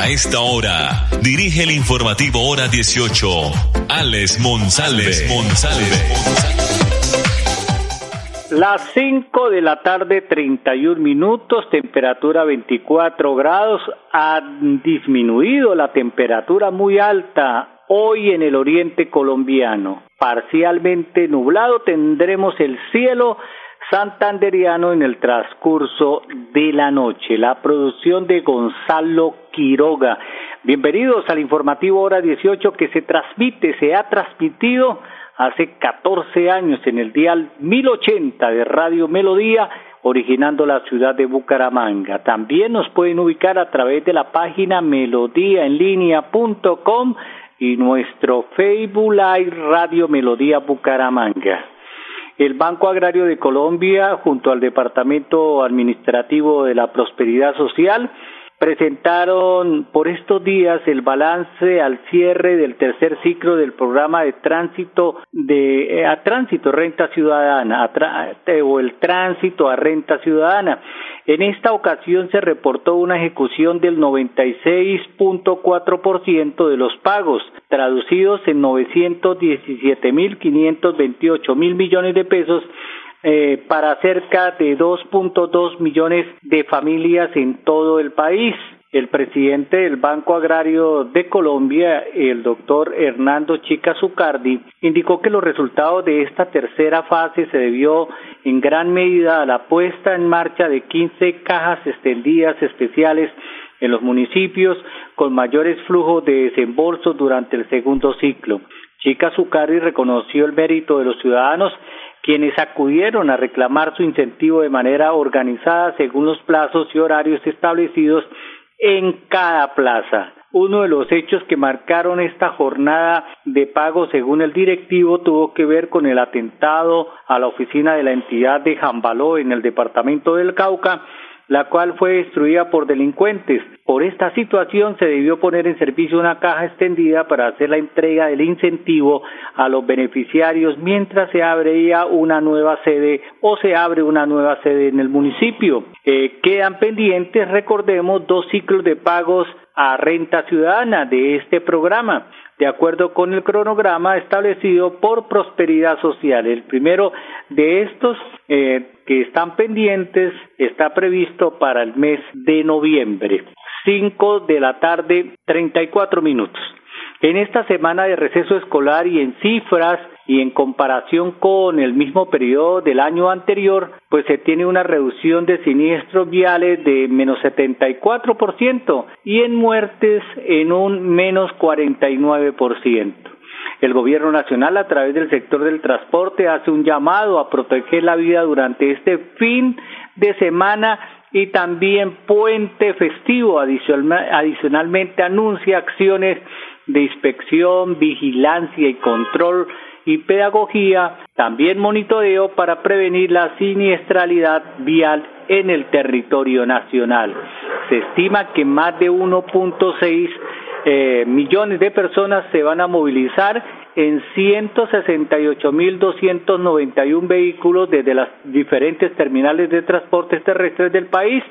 A esta hora, dirige el informativo Hora 18, Alex Monsalve. Las 5 de la tarde, 31 minutos, temperatura 24 grados. Ha disminuido la temperatura muy alta hoy en el oriente colombiano. Parcialmente nublado tendremos el cielo santanderiano en el transcurso de la noche. La producción de Gonzalo Quiroga. Bienvenidos al informativo hora 18 que se transmite, se ha transmitido hace 14 años en el dial 1080 de Radio Melodía, originando la ciudad de Bucaramanga. También nos pueden ubicar a través de la página melodíaenlínea.com y nuestro Facebook Live Radio Melodía Bucaramanga. El Banco Agrario de Colombia, junto al Departamento Administrativo de la Prosperidad Social, presentaron por estos días el balance al cierre del tercer ciclo del programa de tránsito de eh, a tránsito renta ciudadana eh, o el tránsito a renta ciudadana. En esta ocasión se reportó una ejecución del 96.4% de los pagos, traducidos en 917.528 mil millones de pesos eh, para cerca de 2.2 millones de familias en todo el país. El presidente del Banco Agrario de Colombia, el doctor Hernando Chica Zucardi, indicó que los resultados de esta tercera fase se debió en gran medida a la puesta en marcha de 15 cajas extendidas especiales en los municipios con mayores flujos de desembolso durante el segundo ciclo. Chica Zucardi reconoció el mérito de los ciudadanos quienes acudieron a reclamar su incentivo de manera organizada según los plazos y horarios establecidos en cada plaza. Uno de los hechos que marcaron esta jornada de pago según el directivo tuvo que ver con el atentado a la oficina de la entidad de Jambaló en el departamento del Cauca la cual fue destruida por delincuentes. Por esta situación se debió poner en servicio una caja extendida para hacer la entrega del incentivo a los beneficiarios mientras se abría una nueva sede o se abre una nueva sede en el municipio. Eh, quedan pendientes, recordemos, dos ciclos de pagos a renta ciudadana de este programa de acuerdo con el cronograma establecido por Prosperidad Social. El primero de estos eh, que están pendientes está previsto para el mes de noviembre. Cinco de la tarde, treinta y cuatro minutos. En esta semana de receso escolar y en cifras y en comparación con el mismo periodo del año anterior, pues se tiene una reducción de siniestros viales de menos 74% y en muertes en un menos 49%. El Gobierno Nacional, a través del sector del transporte, hace un llamado a proteger la vida durante este fin de semana y también puente festivo. Adicionalmente, anuncia acciones de inspección, vigilancia y control y pedagogía, también monitoreo para prevenir la siniestralidad vial en el territorio nacional. Se estima que más de 1.6 eh, millones de personas se van a movilizar en 168.291 vehículos desde las diferentes terminales de transportes terrestres del país,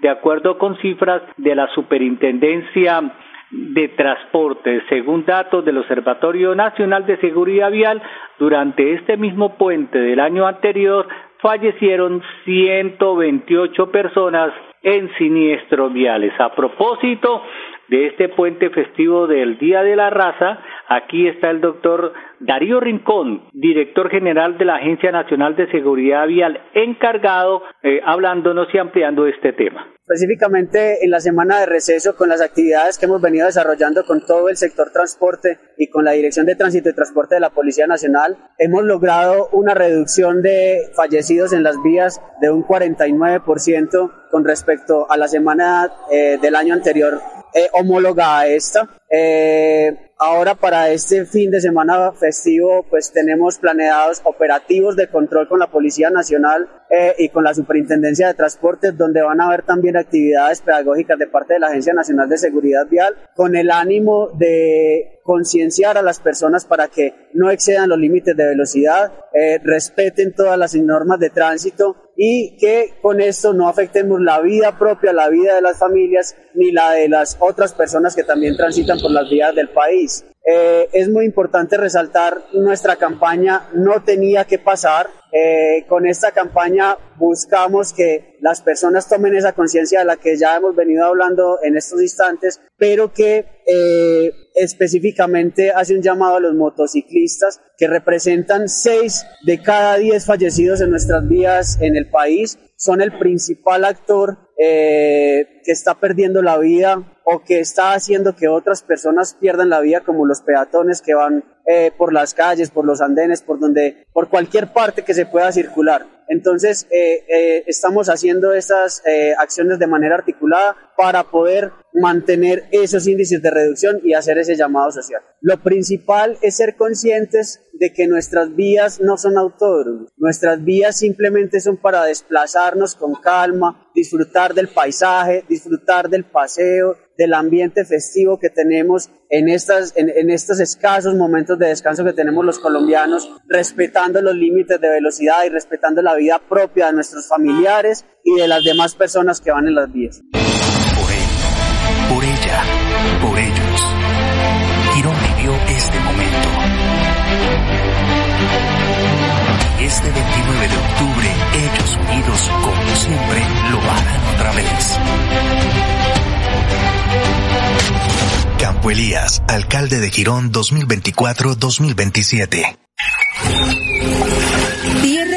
de acuerdo con cifras de la Superintendencia de transporte. Según datos del Observatorio Nacional de Seguridad Vial, durante este mismo puente del año anterior fallecieron 128 personas en siniestros viales. A propósito de este puente festivo del Día de la Raza, aquí está el doctor Darío Rincón, director general de la Agencia Nacional de Seguridad Vial, encargado, eh, hablándonos y ampliando este tema. Específicamente en la semana de receso con las actividades que hemos venido desarrollando con todo el sector transporte y con la Dirección de Tránsito y Transporte de la Policía Nacional, hemos logrado una reducción de fallecidos en las vías de un 49% con respecto a la semana eh, del año anterior eh, homóloga a esta. Eh, ahora para este fin de semana festivo pues tenemos planeados operativos de control con la Policía Nacional eh, y con la Superintendencia de Transportes donde van a haber también actividades pedagógicas de parte de la Agencia Nacional de Seguridad Vial con el ánimo de concienciar a las personas para que no excedan los límites de velocidad, eh, respeten todas las normas de tránsito y que con esto no afectemos la vida propia, la vida de las familias ni la de las otras personas que también transitan por las vías del país. Eh, es muy importante resaltar nuestra campaña No tenía que pasar. Eh, con esta campaña buscamos que las personas tomen esa conciencia de la que ya hemos venido hablando en estos instantes, pero que eh, específicamente hace un llamado a los motociclistas que representan 6 de cada 10 fallecidos en nuestras vías en el país, son el principal actor eh, que está perdiendo la vida o que está haciendo que otras personas pierdan la vida como los peatones que van eh, por las calles, por los andenes, por donde, por cualquier parte que se pueda circular. Entonces, eh, estamos haciendo estas acciones de manera articulada para poder mantener esos índices de reducción y hacer ese llamado social. Lo principal es ser conscientes de que nuestras vías no son autódromos, nuestras vías simplemente son para desplazarnos con calma, disfrutar del paisaje, disfrutar del paseo, del ambiente festivo que tenemos en, estas, en, en, estos escasos momentos de descanso que tenemos los colombianos, respetando los límites de velocidad y respetando la vida propia de nuestros familiares y de las demás personas que van en las vías. Por él, por ella, por ellos. Girón vivió este momento. Este 29 de octubre, ellos unidos como siempre lo harán otra vez. Campo Elías, alcalde de Girón 2024-2027.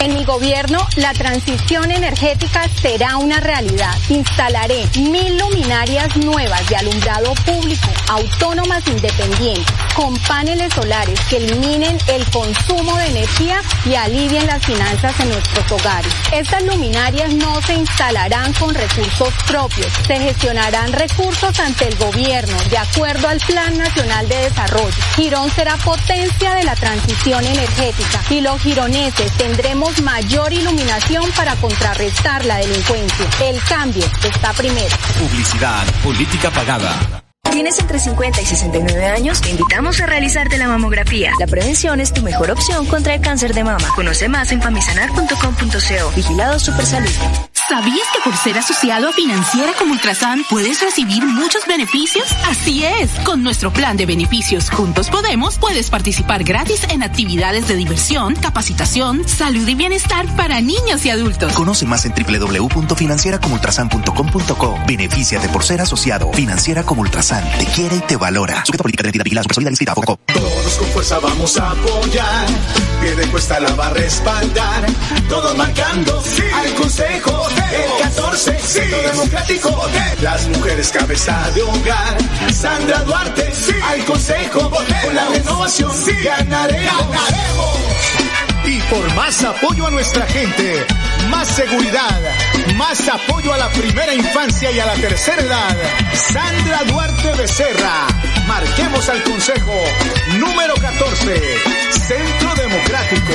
En mi gobierno, la transición energética será una realidad. Instalaré mil luminarias nuevas de alumbrado público, autónomas independientes, con paneles solares que eliminen el consumo de energía y alivien las finanzas en nuestros hogares. Estas luminarias no se instalarán con recursos propios, se gestionarán recursos ante el gobierno de acuerdo al Plan Nacional de Desarrollo. Girón será potencia de la transición energética y los gironeses tendremos mayor iluminación para contrarrestar la delincuencia. El cambio está primero. Publicidad, política pagada. ¿Tienes entre 50 y 69 años? Te invitamos a realizarte la mamografía. La prevención es tu mejor opción contra el cáncer de mama. Conoce más en famisanar.com.co. Vigilado Supersalud. ¿Sabías que por ser asociado a Financiera como Ultrasan puedes recibir muchos beneficios? Así es, con nuestro plan de beneficios Juntos Podemos puedes participar gratis en actividades de diversión, capacitación, salud y bienestar para niños y adultos. Conoce más en www.financieracomultrasan.com.co. Benefíciate por ser asociado. Financiera como Ultrasan te quiere y te valora. Sujeta política de identidad Foco. Todos con fuerza vamos a apoyar. Pierde cuesta la va a respaldar. Todos marcando sí. al consejo. El 14, sí. democrático. Las mujeres cabeza de hogar. Sandra Duarte, sí. al consejo. Con la renovación sí. ganaremos. ganaremos. Y por más apoyo a nuestra gente, más seguridad, más apoyo a la primera infancia y a la tercera edad. Sandra Duarte Becerra. Marquemos al Consejo número 14, Centro Democrático.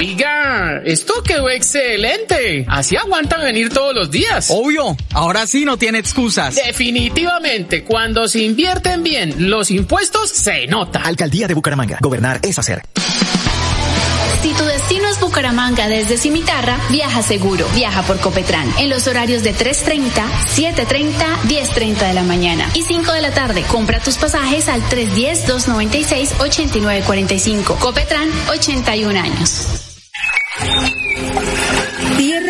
Oiga, esto quedó excelente. Así aguantan venir todos los días. Obvio, ahora sí no tiene excusas. Definitivamente, cuando se invierten bien los impuestos, se nota. Alcaldía de Bucaramanga. Gobernar es hacer. Si tu destino es Bucaramanga desde Cimitarra, viaja seguro. Viaja por Copetran en los horarios de 3.30, 7.30, 10.30 de la mañana y 5 de la tarde. Compra tus pasajes al 310-296-8945. Copetran, 81 años.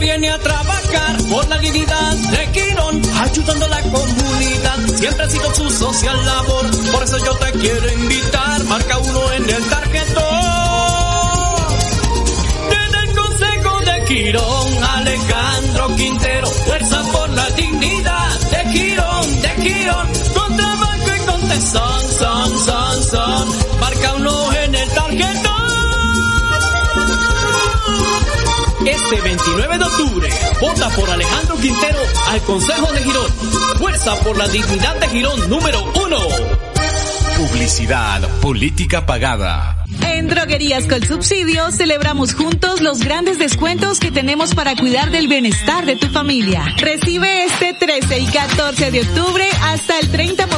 Viene a trabajar por la dignidad de Quirón, ayudando a la comunidad. Siempre ha sido su social labor, por eso yo te quiero invitar. Marca uno en el tarjetón. Desde el Consejo de Quirón, Alejandro Quintero, fuerza por la dignidad de Quirón, de Quirón. Con trabajo y con tesón, son, son, son. Marca uno Este 29 de octubre, vota por Alejandro Quintero al Consejo de Girón. Fuerza por la dignidad de Girón número uno. Publicidad, política pagada. En Droguerías con Subsidio celebramos juntos los grandes descuentos que tenemos para cuidar del bienestar de tu familia. Recibe este 13 y 14 de octubre hasta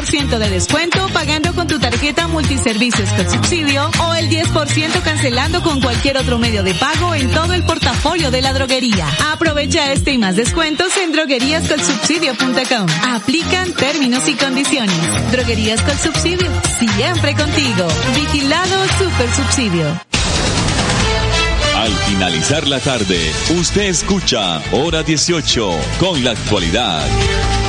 el 30% de descuento pagando con tu tarjeta multiservicios con subsidio o el 10% cancelando con cualquier otro medio de pago en todo el portafolio de la droguería. Aprovecha este y más descuentos en drogueríascolsubsidio.com. Aplican términos y condiciones. Droguerías con Subsidio, siempre contigo. Vigilado Super Subsidio. Al finalizar la tarde, usted escucha Hora 18 con la actualidad.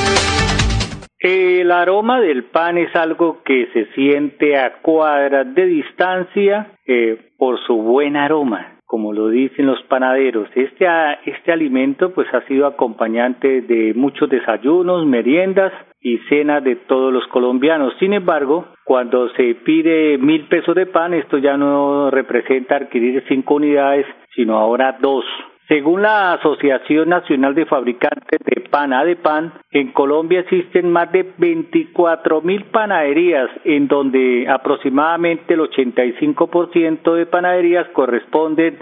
El aroma del pan es algo que se siente a cuadras de distancia eh, por su buen aroma, como lo dicen los panaderos. Este, este alimento pues ha sido acompañante de muchos desayunos, meriendas y cenas de todos los colombianos. Sin embargo, cuando se pide mil pesos de pan, esto ya no representa adquirir cinco unidades, sino ahora dos. Según la Asociación Nacional de Fabricantes de Pan, ADEPAN, en Colombia existen más de 24 mil panaderías, en donde aproximadamente el 85% de panaderías corresponden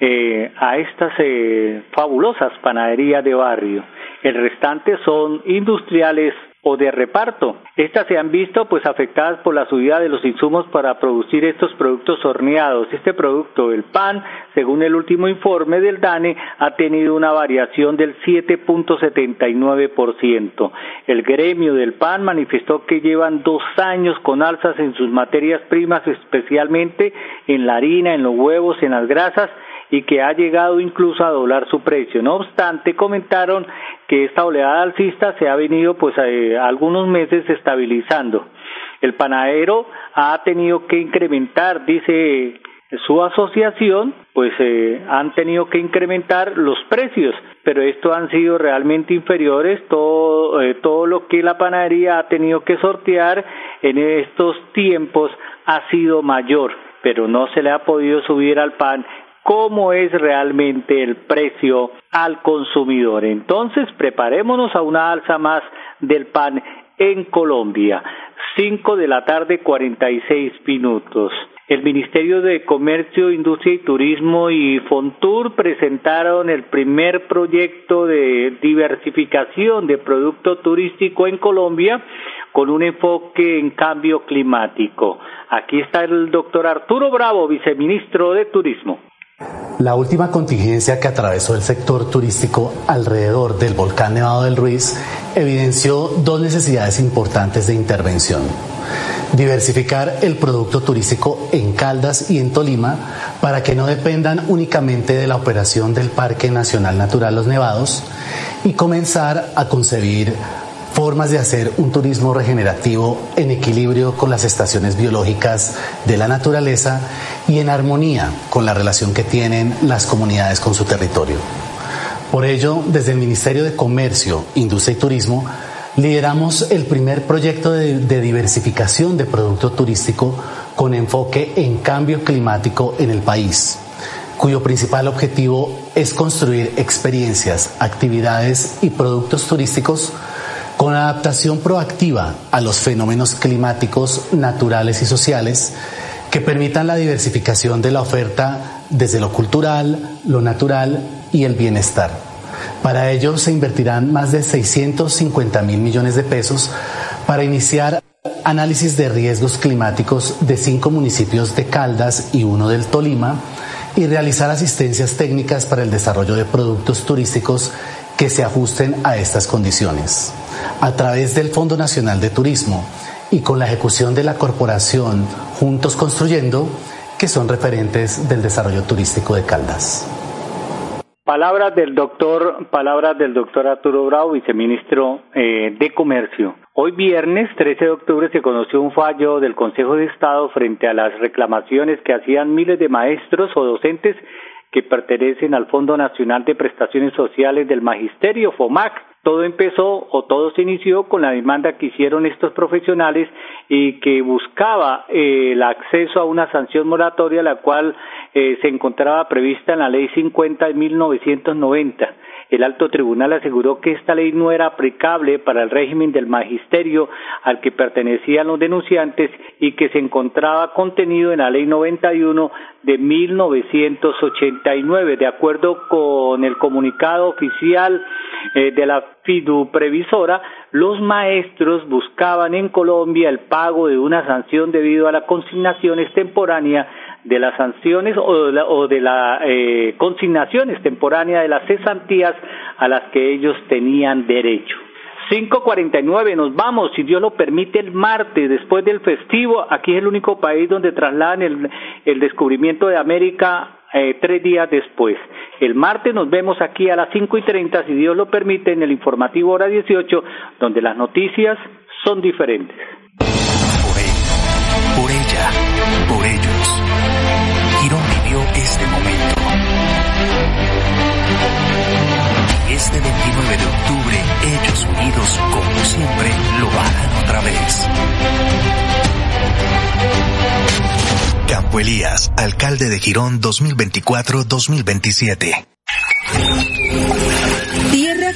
eh, a estas eh, fabulosas panaderías de barrio. El restante son industriales o de reparto. Estas se han visto pues afectadas por la subida de los insumos para producir estos productos horneados. Este producto, el pan, según el último informe del DANE, ha tenido una variación del 7.79%. El gremio del pan manifestó que llevan dos años con alzas en sus materias primas, especialmente en la harina, en los huevos, en las grasas, y que ha llegado incluso a doblar su precio. No obstante, comentaron que esta oleada alcista se ha venido pues eh, algunos meses estabilizando. El panadero ha tenido que incrementar, dice su asociación, pues eh, han tenido que incrementar los precios, pero esto han sido realmente inferiores, todo, eh, todo lo que la panadería ha tenido que sortear en estos tiempos ha sido mayor, pero no se le ha podido subir al pan cómo es realmente el precio al consumidor. Entonces, preparémonos a una alza más del pan en Colombia. 5 de la tarde 46 minutos. El Ministerio de Comercio, Industria y Turismo y Fontur presentaron el primer proyecto de diversificación de producto turístico en Colombia con un enfoque en cambio climático. Aquí está el doctor Arturo Bravo, viceministro de Turismo. La última contingencia que atravesó el sector turístico alrededor del volcán Nevado del Ruiz evidenció dos necesidades importantes de intervención. Diversificar el producto turístico en Caldas y en Tolima para que no dependan únicamente de la operación del Parque Nacional Natural Los Nevados y comenzar a concebir formas de hacer un turismo regenerativo en equilibrio con las estaciones biológicas de la naturaleza y en armonía con la relación que tienen las comunidades con su territorio. Por ello, desde el Ministerio de Comercio, Industria y Turismo, lideramos el primer proyecto de, diversificación de producto turístico con enfoque en cambio climático en el país cuyo principal objetivo es construir experiencias, actividades y productos turísticos con adaptación proactiva a los fenómenos climáticos naturales y sociales que permitan la diversificación de la oferta desde lo cultural, lo natural y el bienestar. Para ello se invertirán más de 650 mil millones de pesos para iniciar análisis de riesgos climáticos de cinco municipios de Caldas y uno del Tolima y realizar asistencias técnicas para el desarrollo de productos turísticos que se ajusten a estas condiciones a través del Fondo Nacional de Turismo y con la ejecución de la corporación Juntos Construyendo, que son referentes del desarrollo turístico de Caldas. Palabras del doctor, palabras del doctor Arturo Bravo, viceministro eh, de Comercio. Hoy viernes 13 de octubre se conoció un fallo del Consejo de Estado frente a las reclamaciones que hacían miles de maestros o docentes que pertenecen al Fondo Nacional de Prestaciones Sociales del Magisterio, FOMAC, todo empezó o todo se inició con la demanda que hicieron estos profesionales y que buscaba eh, el acceso a una sanción moratoria la cual eh, se encontraba prevista en la ley 50 de 1990 el alto tribunal aseguró que esta ley no era aplicable para el régimen del magisterio al que pertenecían los denunciantes y que se encontraba contenido en la ley 91 de 1989. De acuerdo con el comunicado oficial eh, de la FIDU previsora, los maestros buscaban en Colombia el pago de una sanción debido a la consignación extemporánea de las sanciones o de la, eh, consignaciones temporáneas de las cesantías a las que ellos tenían derecho. 5.49, nos vamos, si Dios lo permite, el martes, después del festivo. Aquí es el único país donde trasladan el, descubrimiento de América eh, tres días después. El martes nos vemos aquí a las 5 y 30, si Dios lo permite, en el informativo hora 18, donde las noticias son diferentes. Por ella, por ellos. Este 29 de octubre, ellos unidos como siempre lo harán otra vez. Campo Elías, alcalde de Girón 2024-2027.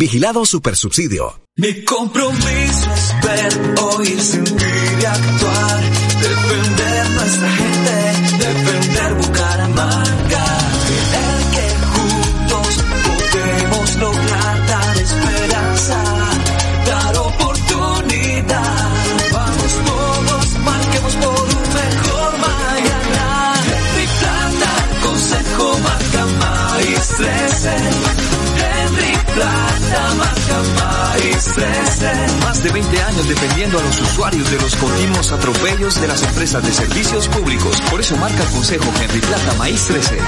Vigilado Supersubsidio. Mi compromiso es ver, oír, sentir y actuar. Defender nuestra gente, defender Bucaramanga. Creer defendiendo a los usuarios de los continuos atropellos de las empresas de servicios públicos. Por eso marca el Consejo Henry Plata Maíz 13.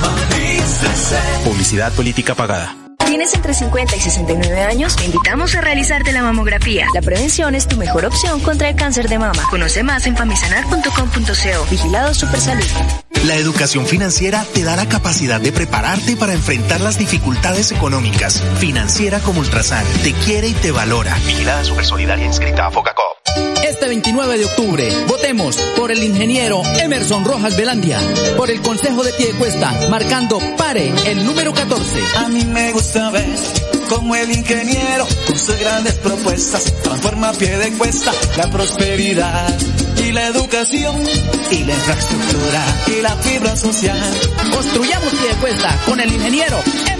Publicidad política pagada. ¿Tienes entre 50 y 69 años? Te invitamos a realizarte la mamografía. La prevención es tu mejor opción contra el cáncer de mama. Conoce más en famisanar.com.co. Vigilado Supersalud. La educación financiera te da la capacidad de prepararte para enfrentar las dificultades económicas. Financiera como Ultrasan te quiere y te valora. Vigilada Supersolidaria inscrita a Focacop. Este 29 de octubre, votemos por el ingeniero Emerson Rojas Velandia, por el Consejo de Piedecuesta, marcando pare el número 14. A mí me gusta ver cómo el ingeniero, con sus grandes propuestas, transforma a pie de cuesta la prosperidad y la educación y la infraestructura y la fibra social. Construyamos Piedecuesta con el ingeniero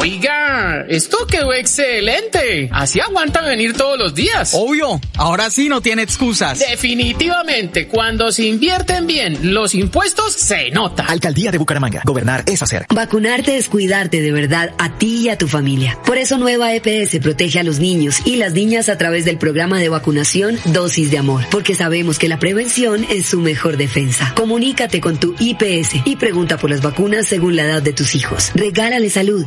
Oiga, esto quedó excelente. Así aguantan venir todos los días. Obvio, ahora sí no tiene excusas. Definitivamente, cuando se invierten bien los impuestos, se nota. Alcaldía de Bucaramanga. Gobernar es hacer. Vacunarte es cuidarte de verdad a ti y a tu familia. Por eso Nueva EPS protege a los niños y las niñas a través del programa de vacunación Dosis de Amor, porque sabemos que la prevención es su mejor defensa. Comunícate con tu IPS y pregunta por las vacunas según la edad de tus hijos. Regálale salud,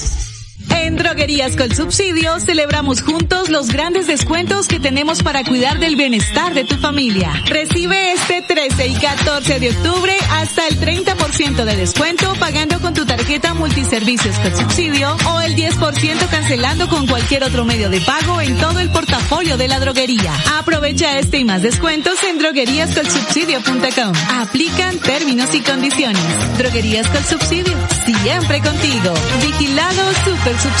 En Droguerías con Subsidio celebramos juntos los grandes descuentos que tenemos para cuidar del bienestar de tu familia. Recibe este 13 y 14 de octubre hasta el 30% de descuento pagando con tu tarjeta multiservicios con subsidio o el 10% cancelando con cualquier otro medio de pago en todo el portafolio de la droguería. Aprovecha este y más descuentos en drogueríascolsubsidio.com. Aplican términos y condiciones. Droguerías con Subsidio, siempre contigo. Vigilado Super Subsidio.